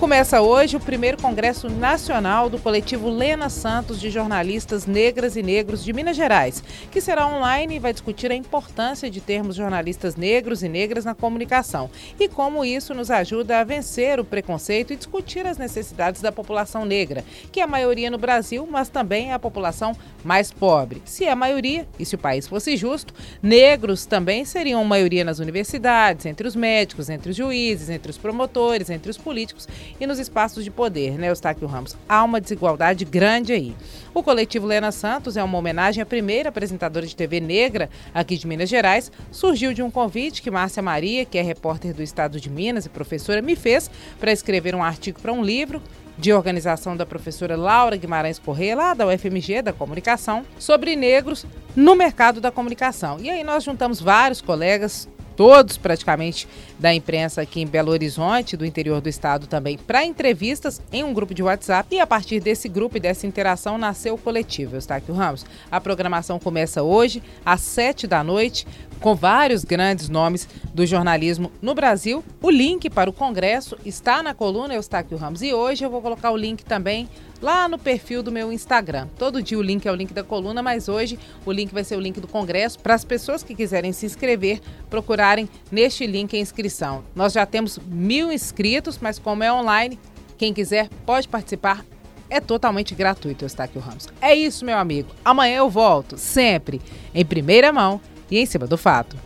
Começa hoje o primeiro Congresso Nacional do coletivo Lena Santos de Jornalistas Negras e Negros de Minas Gerais, que será online e vai discutir a importância de termos jornalistas negros e negras na comunicação e como isso nos ajuda a vencer o preconceito e discutir as necessidades da população negra, que é a maioria no Brasil, mas também é a população mais pobre. Se é a maioria, e se o país fosse justo, negros também seriam maioria nas universidades, entre os médicos, entre os juízes, entre os promotores, entre os políticos e nos espaços de poder, né, Eustáquio Ramos? Há uma desigualdade grande aí. O coletivo Lena Santos é uma homenagem à primeira apresentadora de TV negra aqui de Minas Gerais. Surgiu de um convite que Márcia Maria, que é repórter do Estado de Minas e professora, me fez para escrever um artigo para um livro de organização da professora Laura Guimarães Corrêa, lá da UFMG, da Comunicação, sobre negros no mercado da comunicação. E aí nós juntamos vários colegas, todos praticamente da imprensa aqui em Belo Horizonte, do interior do estado também, para entrevistas em um grupo de WhatsApp. E a partir desse grupo e dessa interação nasceu o coletivo Eustáquio Ramos. A programação começa hoje, às sete da noite, com vários grandes nomes do jornalismo no Brasil. O link para o congresso está na coluna Eustáquio Ramos. E hoje eu vou colocar o link também lá no perfil do meu Instagram. Todo dia o link é o link da coluna, mas hoje o link vai ser o link do congresso para as pessoas que quiserem se inscrever procurarem neste link a inscrição. Nós já temos mil inscritos, mas como é online, quem quiser pode participar. É totalmente gratuito, Eustáquio Ramos. É isso, meu amigo. Amanhã eu volto, sempre em primeira mão e em cima do fato.